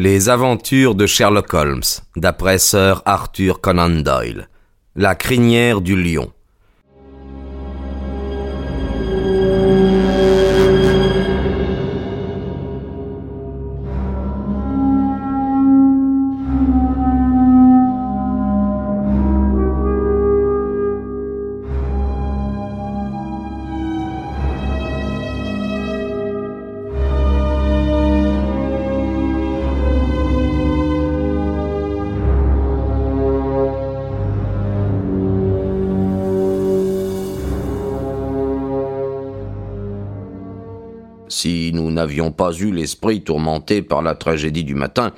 Les aventures de Sherlock Holmes, d'après Sir Arthur Conan Doyle. La crinière du lion. Si nous n'avions pas eu l'esprit tourmenté par la tragédie du matin,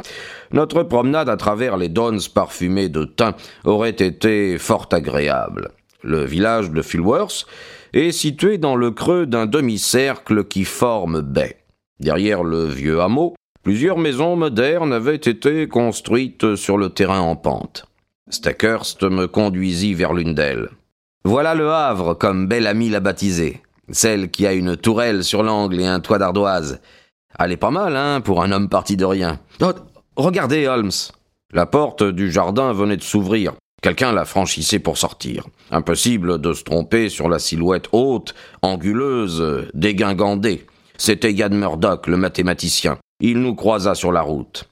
notre promenade à travers les dons parfumées de thym aurait été fort agréable. Le village de Filworth est situé dans le creux d'un demi-cercle qui forme baie. Derrière le vieux hameau, plusieurs maisons modernes avaient été construites sur le terrain en pente. Stackhurst me conduisit vers l'une d'elles. Voilà le Havre, comme Belle Amie l'a baptisé. Celle qui a une tourelle sur l'angle et un toit d'ardoise. Elle est pas mal, hein, pour un homme parti de rien. Oh, regardez, Holmes. La porte du jardin venait de s'ouvrir. Quelqu'un la franchissait pour sortir. Impossible de se tromper sur la silhouette haute, anguleuse, dégingandée. C'était Yann Murdoch, le mathématicien. Il nous croisa sur la route.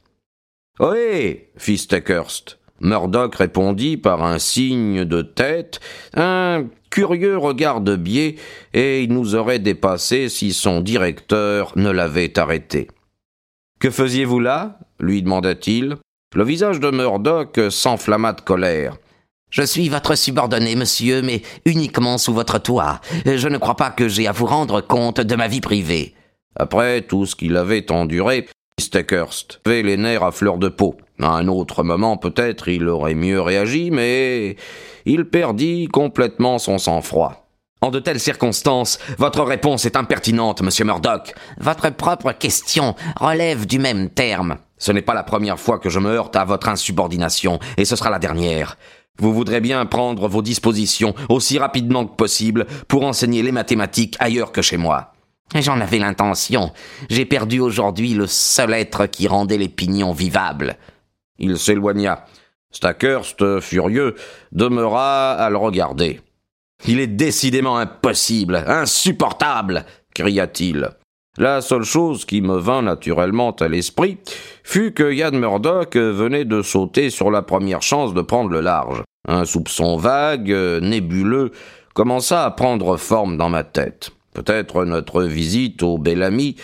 Ohé fit Steckhurst. Murdoch répondit par un signe de tête, un curieux regard de biais, et il nous aurait dépassé si son directeur ne l'avait arrêté. Que faisiez-vous là? lui demanda-t-il. Le visage de Murdoch s'enflamma de colère. Je suis votre subordonné, monsieur, mais uniquement sous votre toit. Je ne crois pas que j'ai à vous rendre compte de ma vie privée. Après tout ce qu'il avait enduré, Steckhurst avait les nerfs à fleur de peau. À un autre moment, peut-être, il aurait mieux réagi, mais il perdit complètement son sang-froid. En de telles circonstances, votre réponse est impertinente, monsieur Murdoch. Votre propre question relève du même terme. Ce n'est pas la première fois que je me heurte à votre insubordination, et ce sera la dernière. Vous voudrez bien prendre vos dispositions aussi rapidement que possible pour enseigner les mathématiques ailleurs que chez moi. J'en avais l'intention. J'ai perdu aujourd'hui le seul être qui rendait les pignons vivables. Il s'éloigna. Stackhurst, furieux, demeura à le regarder. Il est décidément impossible, insupportable, cria-t-il. La seule chose qui me vint naturellement à l'esprit fut que Yann Murdoch venait de sauter sur la première chance de prendre le large. Un soupçon vague, nébuleux, commença à prendre forme dans ma tête. Peut-être notre visite au bel ami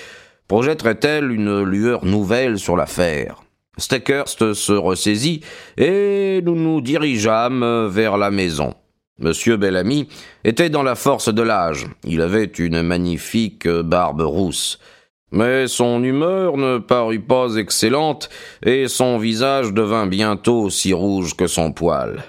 projetterait-elle une lueur nouvelle sur l'affaire. Steckhurst se ressaisit et nous nous dirigeâmes vers la maison. Monsieur Bellamy était dans la force de l'âge. Il avait une magnifique barbe rousse. Mais son humeur ne parut pas excellente et son visage devint bientôt aussi rouge que son poil.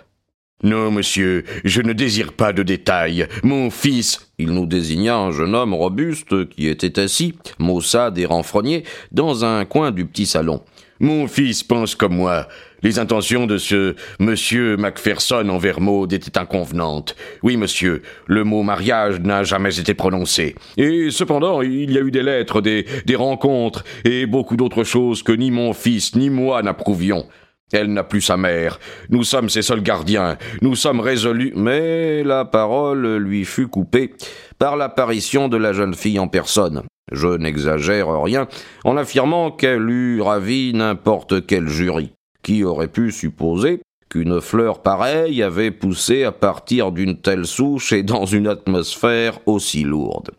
Non, monsieur, je ne désire pas de détails. Mon fils. Il nous désigna un jeune homme robuste qui était assis, maussade et renfrogné, dans un coin du petit salon. Mon fils pense comme moi. Les intentions de ce monsieur Macpherson envers Maud étaient inconvenantes. Oui, monsieur, le mot mariage n'a jamais été prononcé. Et cependant, il y a eu des lettres, des, des rencontres, et beaucoup d'autres choses que ni mon fils ni moi n'approuvions. Elle n'a plus sa mère. Nous sommes ses seuls gardiens. Nous sommes résolus. Mais la parole lui fut coupée par l'apparition de la jeune fille en personne. Je n'exagère rien en affirmant qu'elle eût ravi n'importe quel jury. Qui aurait pu supposer qu'une fleur pareille avait poussé à partir d'une telle souche et dans une atmosphère aussi lourde.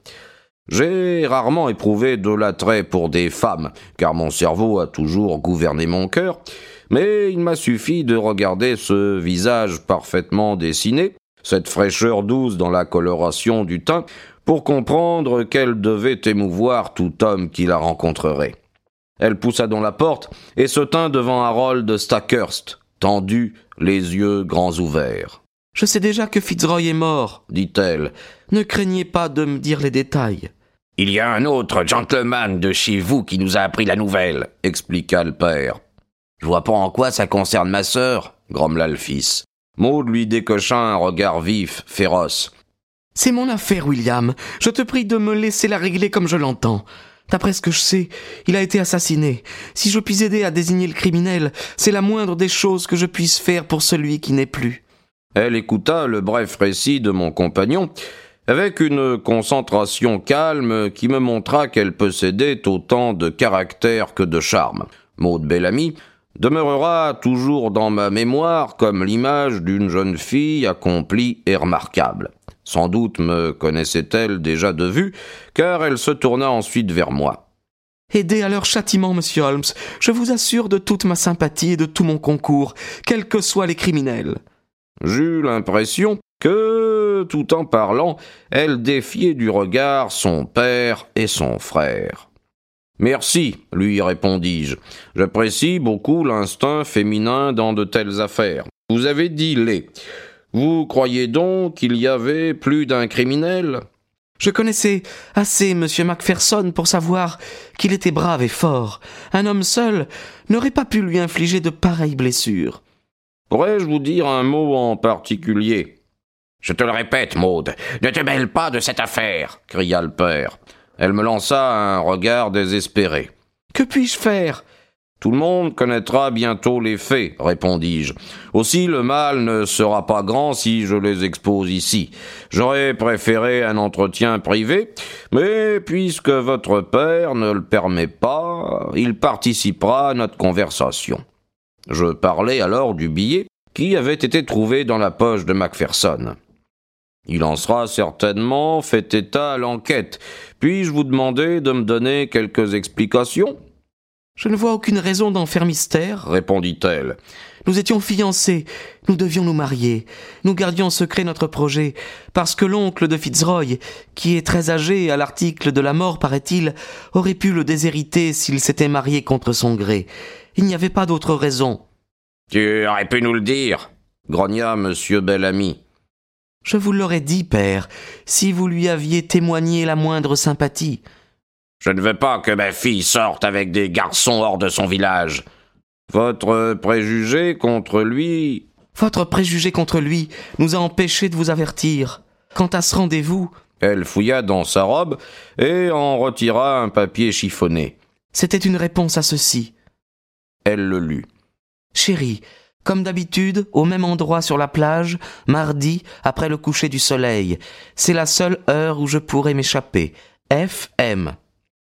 J'ai rarement éprouvé de l'attrait pour des femmes, car mon cerveau a toujours gouverné mon cœur, mais il m'a suffi de regarder ce visage parfaitement dessiné, cette fraîcheur douce dans la coloration du teint, pour comprendre qu'elle devait émouvoir tout homme qui la rencontrerait. Elle poussa dans la porte et se tint devant Harold Stackhurst, tendu, les yeux grands ouverts. Je sais déjà que Fitzroy est mort, dit-elle. Ne craignez pas de me dire les détails. Il y a un autre gentleman de chez vous qui nous a appris la nouvelle, expliqua le père. Je vois pas en quoi ça concerne ma sœur, grommela le fils. Maud lui décocha un regard vif, féroce. C'est mon affaire, William. Je te prie de me laisser la régler comme je l'entends. D'après ce que je sais, il a été assassiné. Si je puis aider à désigner le criminel, c'est la moindre des choses que je puisse faire pour celui qui n'est plus. Elle écouta le bref récit de mon compagnon, avec une concentration calme qui me montra qu'elle possédait autant de caractère que de charme. Maud Bellamy demeurera toujours dans ma mémoire comme l'image d'une jeune fille accomplie et remarquable. Sans doute me connaissait-elle déjà de vue, car elle se tourna ensuite vers moi. Aidez à leur châtiment, monsieur Holmes. Je vous assure de toute ma sympathie et de tout mon concours, quels que soient les criminels. J'eus l'impression que, tout en parlant, elle défiait du regard son père et son frère. Merci, lui répondis-je. J'apprécie beaucoup l'instinct féminin dans de telles affaires. Vous avez dit les. Vous croyez donc qu'il y avait plus d'un criminel? Je connaissais assez M. Macpherson pour savoir qu'il était brave et fort. Un homme seul n'aurait pas pu lui infliger de pareilles blessures. Pourrais-je vous dire un mot en particulier? Je te le répète, Maude, ne te mêle pas de cette affaire, cria le père. Elle me lança un regard désespéré. Que puis-je faire? Tout le monde connaîtra bientôt les faits, répondis-je. Aussi le mal ne sera pas grand si je les expose ici. J'aurais préféré un entretien privé, mais puisque votre père ne le permet pas, il participera à notre conversation. Je parlais alors du billet qui avait été trouvé dans la poche de Macpherson. Il en sera certainement fait état à l'enquête. Puis-je vous demander de me donner quelques explications? Je ne vois aucune raison d'en faire mystère, répondit-elle. Nous étions fiancés, nous devions nous marier. Nous gardions secret notre projet, parce que l'oncle de Fitzroy, qui est très âgé à l'article de la mort, paraît-il, aurait pu le déshériter s'il s'était marié contre son gré. Il n'y avait pas d'autre raison. Tu aurais pu nous le dire, grogna monsieur Bellamy. Je vous l'aurais dit, père, si vous lui aviez témoigné la moindre sympathie. Je ne veux pas que ma fille sorte avec des garçons hors de son village. Votre préjugé contre lui. Votre préjugé contre lui nous a empêchés de vous avertir. Quant à ce rendez-vous. Elle fouilla dans sa robe et en retira un papier chiffonné. C'était une réponse à ceci. Elle le lut. Chérie, comme d'habitude, au même endroit sur la plage, mardi, après le coucher du soleil. C'est la seule heure où je pourrai m'échapper. F.M.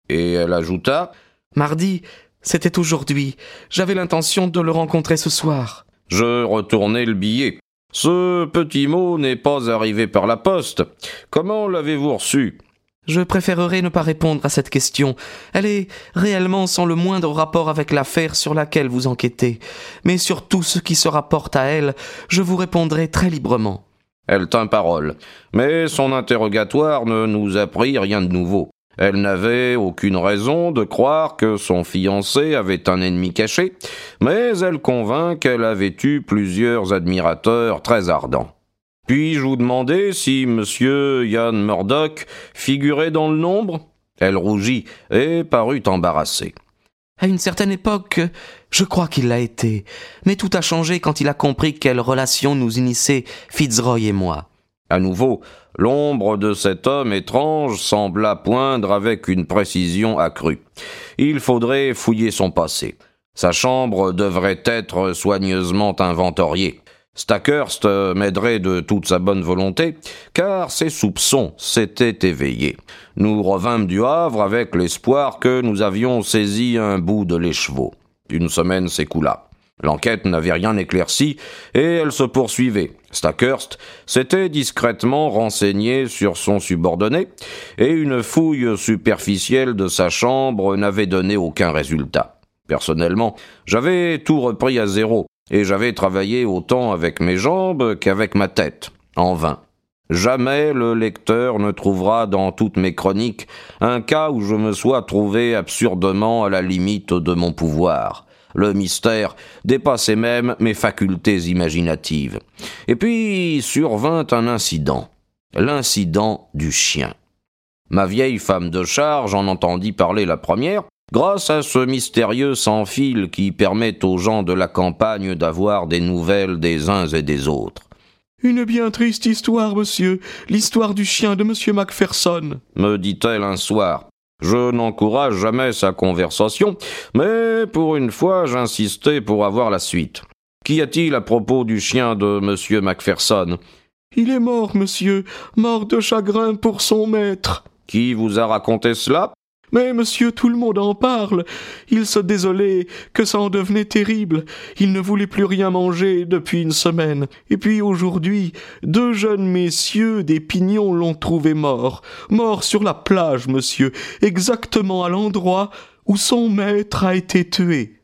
Et elle ajouta Mardi, c'était aujourd'hui. J'avais l'intention de le rencontrer ce soir. Je retournai le billet. Ce petit mot n'est pas arrivé par la poste. Comment l'avez-vous reçu? Je préférerais ne pas répondre à cette question. Elle est réellement sans le moindre rapport avec l'affaire sur laquelle vous enquêtez. Mais sur tout ce qui se rapporte à elle, je vous répondrai très librement. Elle tint parole. Mais son interrogatoire ne nous apprit rien de nouveau. Elle n'avait aucune raison de croire que son fiancé avait un ennemi caché, mais elle convint qu'elle avait eu plusieurs admirateurs très ardents. Puis-je vous demander si monsieur Ian Murdoch figurait dans le nombre Elle rougit et parut embarrassée. À une certaine époque, je crois qu'il l'a été, mais tout a changé quand il a compris quelle relation nous unissait Fitzroy et moi. À nouveau, l'ombre de cet homme étrange sembla poindre avec une précision accrue. Il faudrait fouiller son passé. Sa chambre devrait être soigneusement inventoriée. Stackhurst m'aiderait de toute sa bonne volonté, car ses soupçons s'étaient éveillés. Nous revînmes du Havre avec l'espoir que nous avions saisi un bout de l'écheveau. Une semaine s'écoula. L'enquête n'avait rien éclairci et elle se poursuivait. Stackhurst s'était discrètement renseigné sur son subordonné et une fouille superficielle de sa chambre n'avait donné aucun résultat. Personnellement, j'avais tout repris à zéro et j'avais travaillé autant avec mes jambes qu'avec ma tête, en vain. Jamais le lecteur ne trouvera dans toutes mes chroniques un cas où je me sois trouvé absurdement à la limite de mon pouvoir. Le mystère dépassait même mes facultés imaginatives. Et puis survint un incident. L'incident du chien. Ma vieille femme de charge en entendit parler la première, Grâce à ce mystérieux sans fil qui permet aux gens de la campagne d'avoir des nouvelles des uns et des autres. Une bien triste histoire, monsieur, l'histoire du chien de monsieur Macpherson, me dit-elle un soir. Je n'encourage jamais sa conversation, mais pour une fois j'insistais pour avoir la suite. Qu'y a-t-il à propos du chien de M. Macpherson? Il est mort, monsieur, mort de chagrin pour son maître. Qui vous a raconté cela? Mais monsieur, tout le monde en parle. Il se désolait que ça en devenait terrible. Il ne voulait plus rien manger depuis une semaine. Et puis aujourd'hui, deux jeunes messieurs des pignons l'ont trouvé mort. Mort sur la plage, monsieur, exactement à l'endroit où son maître a été tué.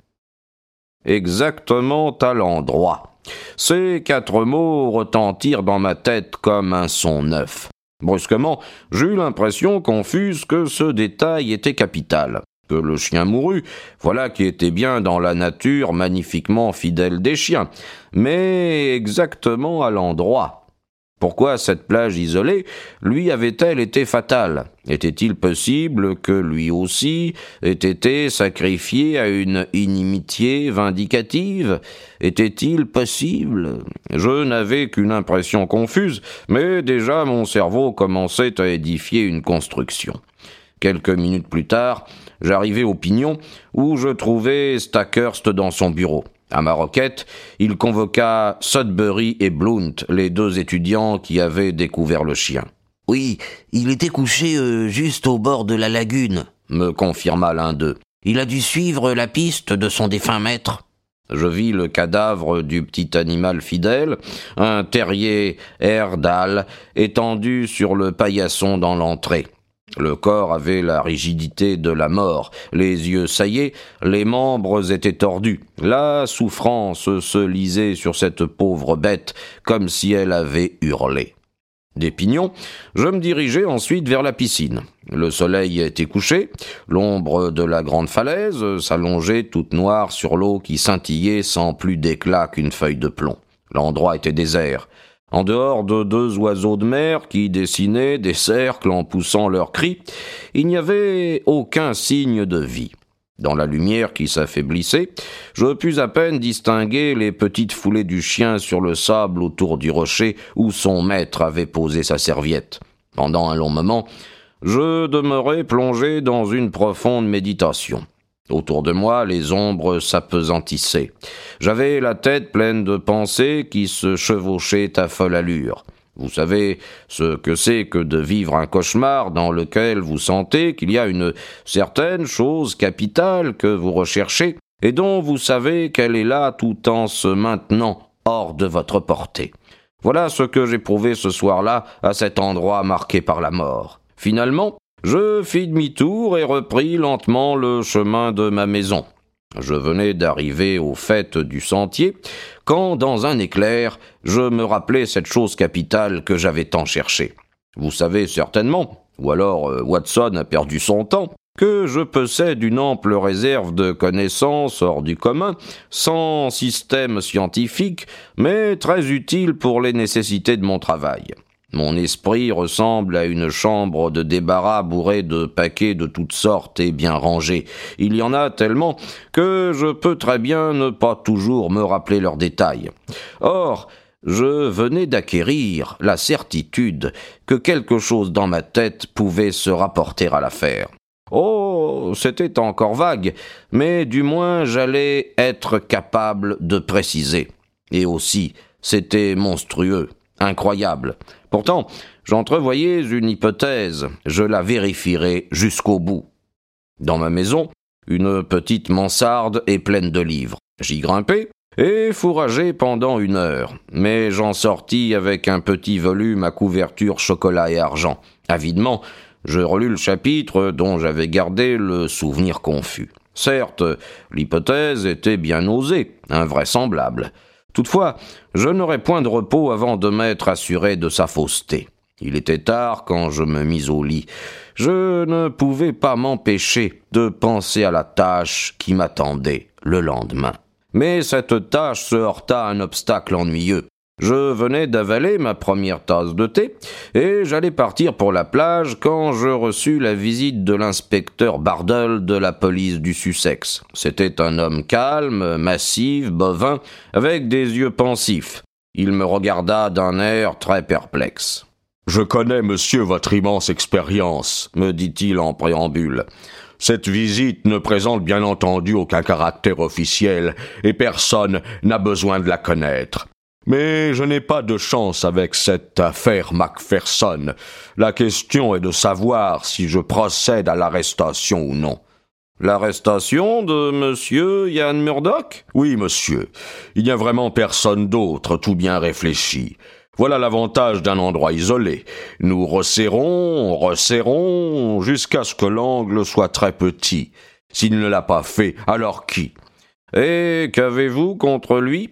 Exactement à l'endroit. Ces quatre mots retentirent dans ma tête comme un son neuf. Brusquement, j'eus l'impression confuse que ce détail était capital. Que le chien mourut, voilà qui était bien dans la nature magnifiquement fidèle des chiens, mais exactement à l'endroit. Pourquoi cette plage isolée lui avait-elle été fatale? Était-il possible que lui aussi ait été sacrifié à une inimitié vindicative? Était-il possible? Je n'avais qu'une impression confuse, mais déjà mon cerveau commençait à édifier une construction. Quelques minutes plus tard, j'arrivai au pignon où je trouvais Stackhurst dans son bureau. À ma requête, il convoqua Sudbury et Blount, les deux étudiants qui avaient découvert le chien. Oui, il était couché euh, juste au bord de la lagune, me confirma l'un d'eux. Il a dû suivre la piste de son défunt maître. Je vis le cadavre du petit animal fidèle, un terrier Herdal, étendu sur le paillasson dans l'entrée. Le corps avait la rigidité de la mort, les yeux saillés, les membres étaient tordus. La souffrance se lisait sur cette pauvre bête comme si elle avait hurlé. Des pignons, je me dirigeai ensuite vers la piscine. Le soleil était couché, l'ombre de la grande falaise s'allongeait toute noire sur l'eau qui scintillait sans plus d'éclat qu'une feuille de plomb. L'endroit était désert. En dehors de deux oiseaux de mer qui dessinaient des cercles en poussant leurs cris, il n'y avait aucun signe de vie. Dans la lumière qui s'affaiblissait, je pus à peine distinguer les petites foulées du chien sur le sable autour du rocher où son maître avait posé sa serviette. Pendant un long moment, je demeurai plongé dans une profonde méditation. Autour de moi, les ombres s'apesantissaient. J'avais la tête pleine de pensées qui se chevauchaient à folle allure. Vous savez ce que c'est que de vivre un cauchemar dans lequel vous sentez qu'il y a une certaine chose capitale que vous recherchez et dont vous savez qu'elle est là tout en se maintenant hors de votre portée. Voilà ce que j'éprouvais ce soir-là à cet endroit marqué par la mort. Finalement, je fis demi-tour et repris lentement le chemin de ma maison. Je venais d'arriver au fait du sentier, quand, dans un éclair, je me rappelai cette chose capitale que j'avais tant cherchée. Vous savez certainement, ou alors euh, Watson a perdu son temps, que je possède une ample réserve de connaissances hors du commun, sans système scientifique, mais très utile pour les nécessités de mon travail. Mon esprit ressemble à une chambre de débarras bourrée de paquets de toutes sortes et bien rangés. Il y en a tellement que je peux très bien ne pas toujours me rappeler leurs détails. Or, je venais d'acquérir la certitude que quelque chose dans ma tête pouvait se rapporter à l'affaire. Oh, c'était encore vague, mais du moins j'allais être capable de préciser. Et aussi, c'était monstrueux, incroyable. Pourtant, j'entrevoyais une hypothèse, je la vérifierai jusqu'au bout. Dans ma maison, une petite mansarde est pleine de livres. J'y grimpai et fourrageai pendant une heure, mais j'en sortis avec un petit volume à couverture chocolat et argent. Avidement, je relus le chapitre dont j'avais gardé le souvenir confus. Certes, l'hypothèse était bien osée, invraisemblable. Toutefois, je n'aurais point de repos avant de m'être assuré de sa fausseté. Il était tard quand je me mis au lit. Je ne pouvais pas m'empêcher de penser à la tâche qui m'attendait le lendemain. Mais cette tâche se heurta à un obstacle ennuyeux. Je venais d'avaler ma première tasse de thé, et j'allais partir pour la plage quand je reçus la visite de l'inspecteur Bardel de la police du Sussex. C'était un homme calme, massif, bovin, avec des yeux pensifs. Il me regarda d'un air très perplexe. Je connais, monsieur, votre immense expérience, me dit-il en préambule. Cette visite ne présente bien entendu aucun caractère officiel, et personne n'a besoin de la connaître. Mais je n'ai pas de chance avec cette affaire Macpherson. La question est de savoir si je procède à l'arrestation ou non. L'arrestation de monsieur Yann Murdoch? Oui, monsieur. Il n'y a vraiment personne d'autre, tout bien réfléchi. Voilà l'avantage d'un endroit isolé. Nous resserrons, resserrons, jusqu'à ce que l'angle soit très petit. S'il ne l'a pas fait, alors qui? Et qu'avez-vous contre lui?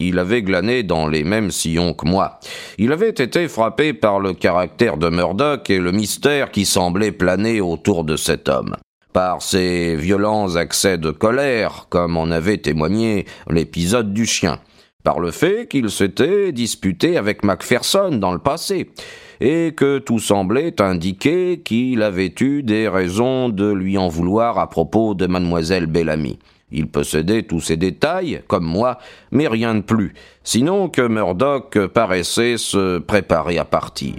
Il avait glané dans les mêmes sillons que moi. Il avait été frappé par le caractère de Murdoch et le mystère qui semblait planer autour de cet homme. Par ses violents accès de colère, comme en avait témoigné l'épisode du chien par le fait qu'il s'était disputé avec Macpherson dans le passé, et que tout semblait indiquer qu'il avait eu des raisons de lui en vouloir à propos de mademoiselle Bellamy. Il possédait tous ces détails, comme moi, mais rien de plus, sinon que Murdoch paraissait se préparer à partir.